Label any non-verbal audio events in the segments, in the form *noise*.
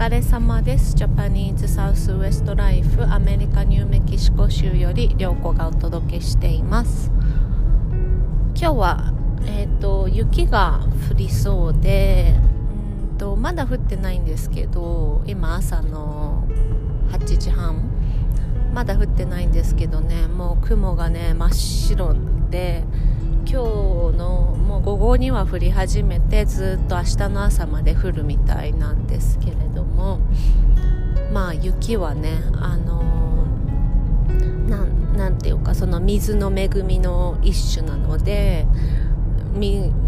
疲れ様です。ジャパニーズサウスウエストライフアメリカニューメキシコ州より涼子がお届けしています。今日は、えーと、雪が降りそうでうんとまだ降ってないんですけど今朝の8時半まだ降ってないんですけどねもう雲がね真っ白で今日のもう午後には降り始めてずっと明日の朝まで降るみたいなんですけれどもまあ雪はねあのー、なんていうかその水の恵みの一種なので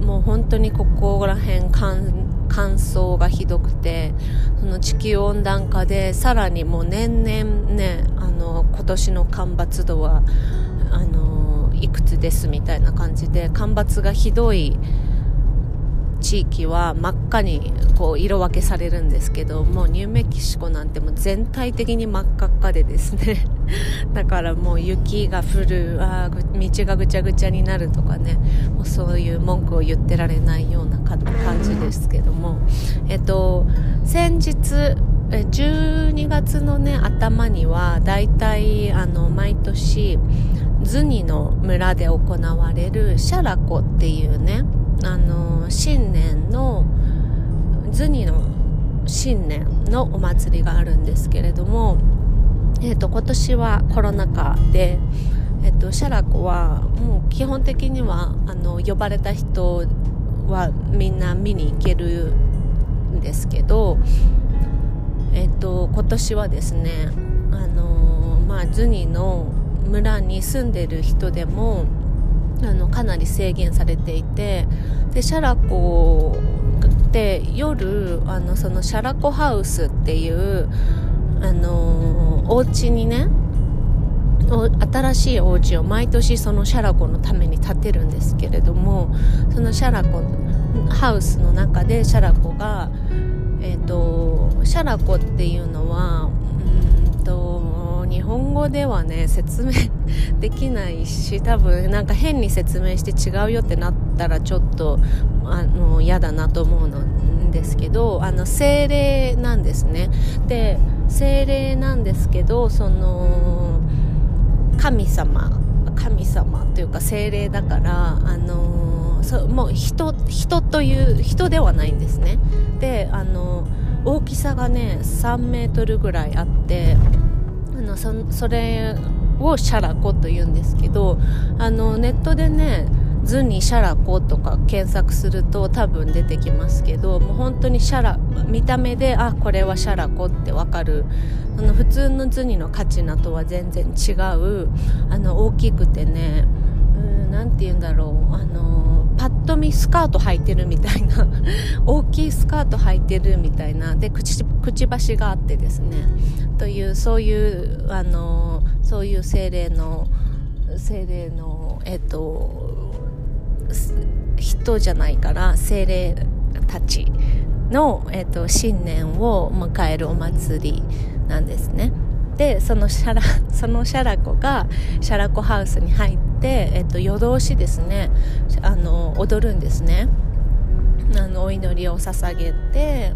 もう本当にここら辺乾燥がひどくてその地球温暖化でさらにもう年々ねあの今年の干ばつ度はあのいくつですみたいな感じで干ばつがひどい地域は真っ赤にこう色分けされるんですけどもうニューメキシコなんてもう全体的に真っ赤っかでですね。*laughs* だからもう雪が降るあ道がぐちゃぐちゃになるとかね。もうそういう文句を言ってられないような感じですけども。えっと先日12月のね頭にはだいたいあの毎年ズニの村で行われるシャラコっていうねあの新年のズニの新年のお祭りがあるんですけれども、えーと、今年はコロナ禍で、えーと、シャラコはもう基本的にはあの呼ばれた人はみんな見に行けるんですけど、えーと、今年はですねあの、まあ、ズニの村に住んでる人でもかなり制限されていてでシャラコで夜あのそのシャラコハウスっていうあのお家にね新しいお家を毎年そのシャラコのために建てるんですけれどもそのシャラコハウスの中でシャラコが、えーとシャラコっていうのは語ではね説明できないし多分なんか変に説明して違うよってなったらちょっとあの嫌だなと思うんですけどあの精霊なんですね。で精霊なんですけどその神様神様というか精霊だからあのそもう人人という人ではないんですね。であの大きさがね3メートルぐらいあってのそそれをシャラコと言うんですけどあのネットでね図にシャラコとか検索すると多分出てきますけどもう本当にシャラ見た目であこれはシャラコってわかる。あの普通の図にのカチナとは全然違うあの大きくてね何て言うんだろう。あのパッと見スカート履いてるみたいな *laughs* 大きいスカート履いてるみたいな。でくちくばしがあってですね。というそういうあのそういう精霊の精霊のえっと人じゃないから精霊たちの、えっと、新年を迎えるお祭りなんですね。でそのシャラそのシャラコがシャラコハウスに入って、えっと、夜通しですねあの踊るんですね。あのお祈りを捧げて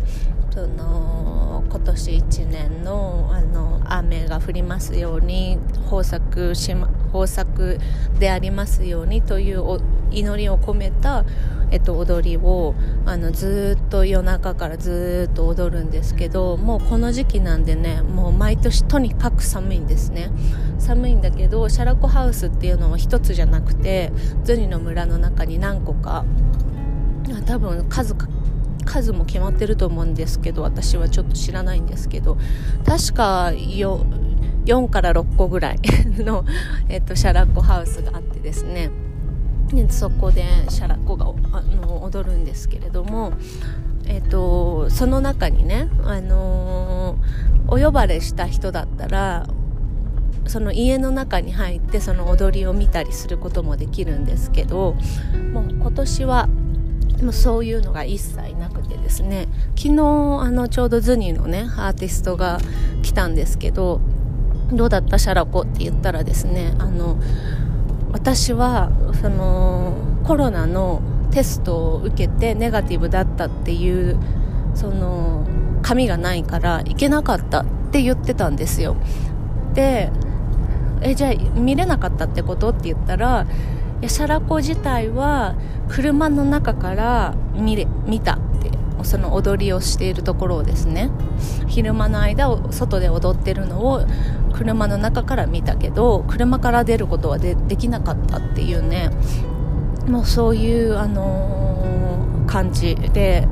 その今年1年のあの雨が降りますように豊作し、ま、豊作でありますようにという祈りを込めた、えっと、踊りをあのずっと夜中からずっと踊るんですけどもうこの時期なんでねもう毎年とにかく寒いんですね。寒いんだけどシャラコハウスっていうのは1つじゃなくてズニの村の中に何個か多分数数も決まってると思うんですけど私はちょっと知らないんですけど確か4から6個ぐらいの、えっと、シャラコハウスがあってですね。でそこでシャラコがあの踊るんですけれども、えっと、その中にね、あのー、お呼ばれした人だったらその家の中に入ってその踊りを見たりすることもできるんですけどもう今年はもそういうのが一切なくてですね昨日あのちょうどズニーのねアーティストが来たんですけどどうだったシャラコって言ったらですねあの私はそのコロナのテストを受けてネガティブだったっていうその紙がないから行けなかったって言ってたんですよ。でえじゃあ見れなかったってことって言ったらシャラコ自体は車の中から見れ見たってその踊りをしているところをですね昼間の間を外で踊ってるのを車の中から見たけど車から出ることはできなかったっていうね。もうそういう、あのー、感じで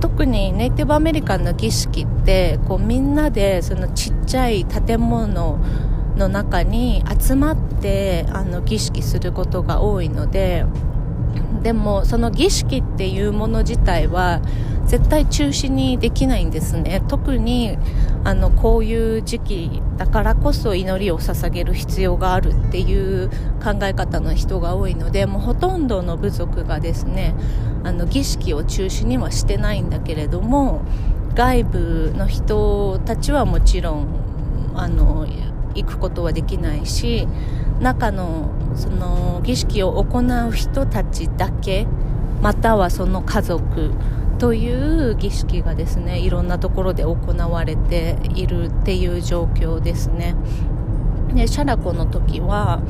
特にネイティブアメリカンの儀式ってこうみんなでそのちっちゃい建物の中に集まってあの儀式することが多いのででもその儀式っていうもの自体は絶対中止にできないんですね。特にあのこういう時期だからこそ祈りを捧げる必要があるっていう考え方の人が多いのでもうほとんどの部族がですねあの儀式を中止にはしてないんだけれども外部の人たちはもちろんあの行くことはできないし中のその儀式を行う人たちだけまたはその家族という儀式がですねいろんなところで行われているっていう状況ですね。でシャラコの時は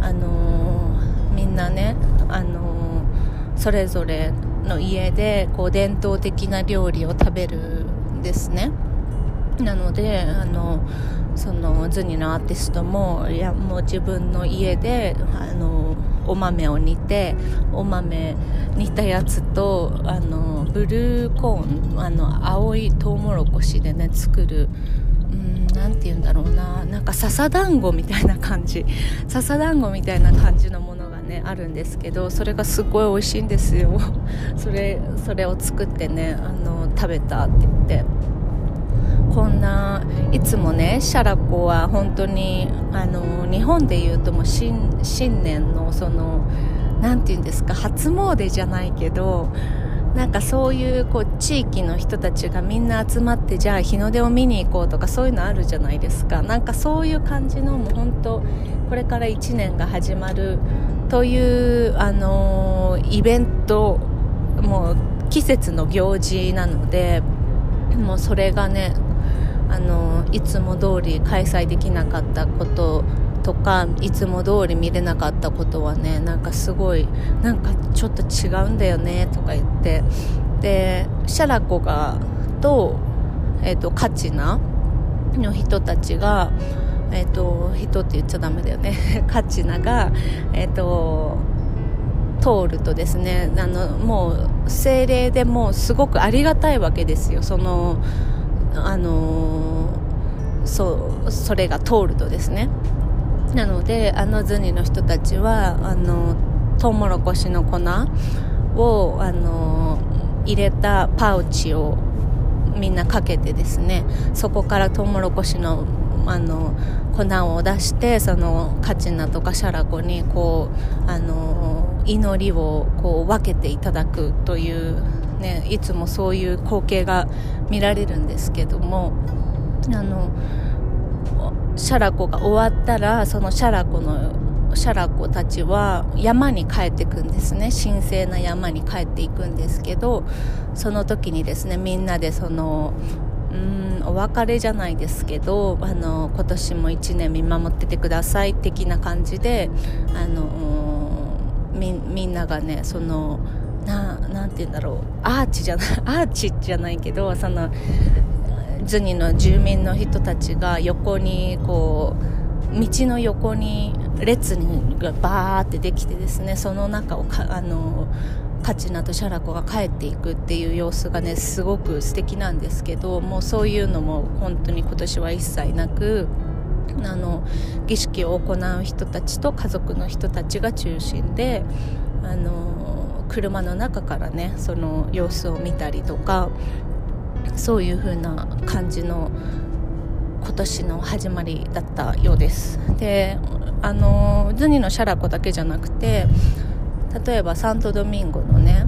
あのー、みんなね、あのー、それぞれの家でこう伝統的な料理を食べるんですね。なのであのそのズニのアーティストもいやもう自分の家であのお豆を煮てお豆煮たやつとあのブルーコーンあの青いトウモロコシでね作る何て言うんだろうななんか笹団子みたいな感じ。*laughs* 笹団子みたいな感じのものがねあるんですけどそれがすごい美味しいんですよ。*laughs* それそれを作ってねあの食べたって言って。こんないつもねシャラコは本当にあの日本でいうともう新年のその何て言うんですか初詣じゃないけどなんかそういうこう地域の人たちがみんな集まってじゃあ日の出を見に行こうとかそういうのあるじゃないですか。なんかそういう感じのもう本当これから1年が始まるというあのイベントもう季節の行事なのでもうそれがねあのいつも通り開催できなかったこととかいつも通り見れなかったことはねなんかすごいなんかちょっと違うんだよねとか言ってでシャラコがと,、えーと、カチナの人たちが、えーと、人って言っちゃダメだよね。*laughs* カチナが、えーと通るとですねあのもう精霊でもうすごくありがたいわけですよ。そのあのそうそれが通るとですね。なのであのズニの人たちはあのトウモロコシの粉をあの入れたパウチをみんなかけてですねそこからトウモロコシのあの粉を出してそのカチナとかシャラコにこうあの祈りをこう分けていただくという、ね、いつもそういう光景が見られるんですけどもあのシャラコが終わったらそのシャラコのシャラコたちは山に帰っていくんですね。神聖な山に帰っていくんですけどその時にですねみんなでそのうんお別れじゃないですけどあの今年も1年見守っててください的な感じであのみみんながねそのななんて言うんだろう。アーチじゃない *laughs* アーチじゃないけどそのズニの住民の人たちが横にこう道の横に列にがバーってできてですねその中をかあのカチナとシャラコが帰っていくっていう様子がねすごく素敵なんですけどもうそういうのも本当に今年は一切なくあの儀式を行う人たちと家族の人たちが中心であの車の中からねその様子を見たりとかそういう風な感じの今年の始まりだったようです。であのズニのシャラコだけじゃなくて例えばサントドミンゴのね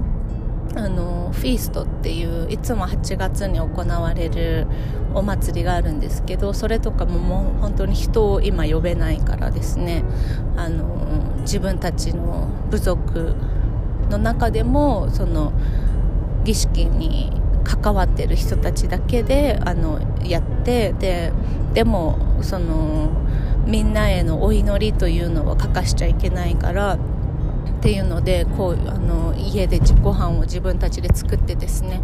あのフィーストっていういつも8月に行われるお祭りがあるんですけどそれとかももう本当に人を今呼べないからですねあの自分たちの部族の中でもその儀式に関わってる人たちだけであのやってででもそのみんなへのお祈りというのは欠かしちゃいけないからっていうのでこうあの家でご飯を自分たちで作ってですね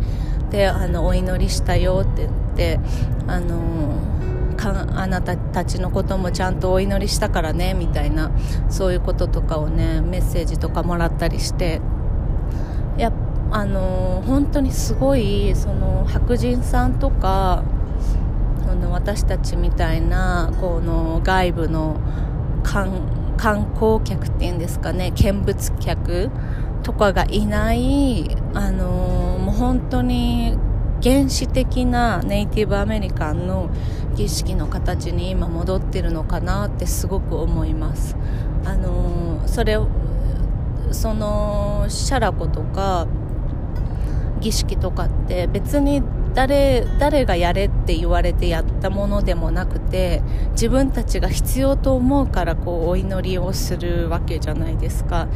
であのお祈りしたよって言ってあのかあなたたちのこともちゃんとお祈りしたからねみたいなそういうこととかをねメッセージとかもらったりしてあの本当にすごいその白人さんとかその私たちみたいなこの外部の観観光客っていうんですかね見物客とかがいないあのもう本当に原始的なネイティブアメリカンの儀式の形に今戻ってるのかなってすごく思います。あのそれそのシャラコとか儀式とかって別に誰誰がやれって言われてやったものでもなくて自分たちが必要と思うからこうお祈りをするわけじゃないですか。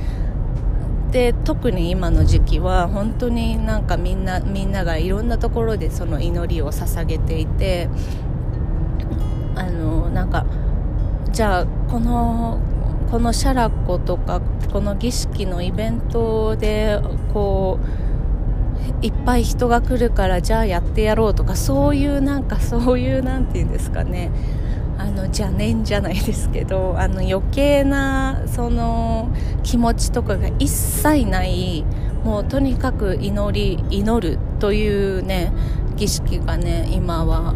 で特に今の時期は本当になんかみんなみんながいろんなところでその祈りを捧げていてあのなんかじゃあこのこのシャラッコとかこの儀式のイベントでこういっぱい人が来るからじゃあやってやろうとかそういうなんかそういうなんて言うんですかね。あの邪念じゃないですけどあの余計なその気持ちとかが一切ないもうとにかく祈り祈るというね儀式がね今は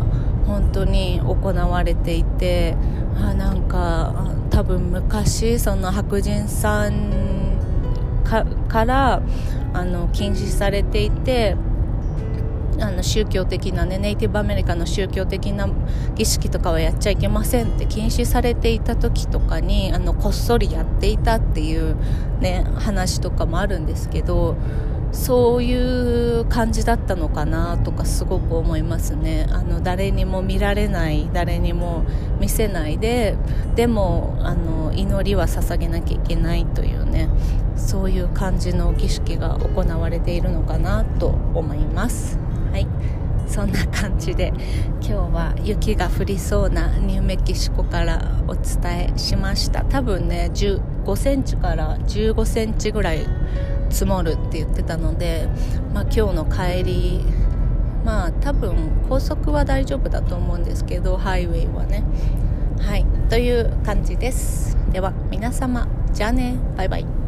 本当に行われていてあなんか多分昔その白人さんからあの禁止されていてあの宗教的なねネイティブアメリカの宗教的な儀式とかはやっちゃいけませんって禁止されていた時とかにあのこっそりやっていたっていうね話とかもあるんですけどそういう感じだったのかなとかすごく思いますね。あの誰にも見られない誰にも見せないででもあの祈りは捧げなきゃいけないというねそういう感じの儀式が行われているのかなと思います。はい。そんな感じで今日は雪が降りそうなニューメキシコからお伝えしました。多分ね15センチから15センチぐらい積もるって言ってたので、まあ、今日の帰りまあ多分高速は大丈夫だと思うんですけどハイウェイはね。はい。という感じです。では皆様じゃあね。バイバイ。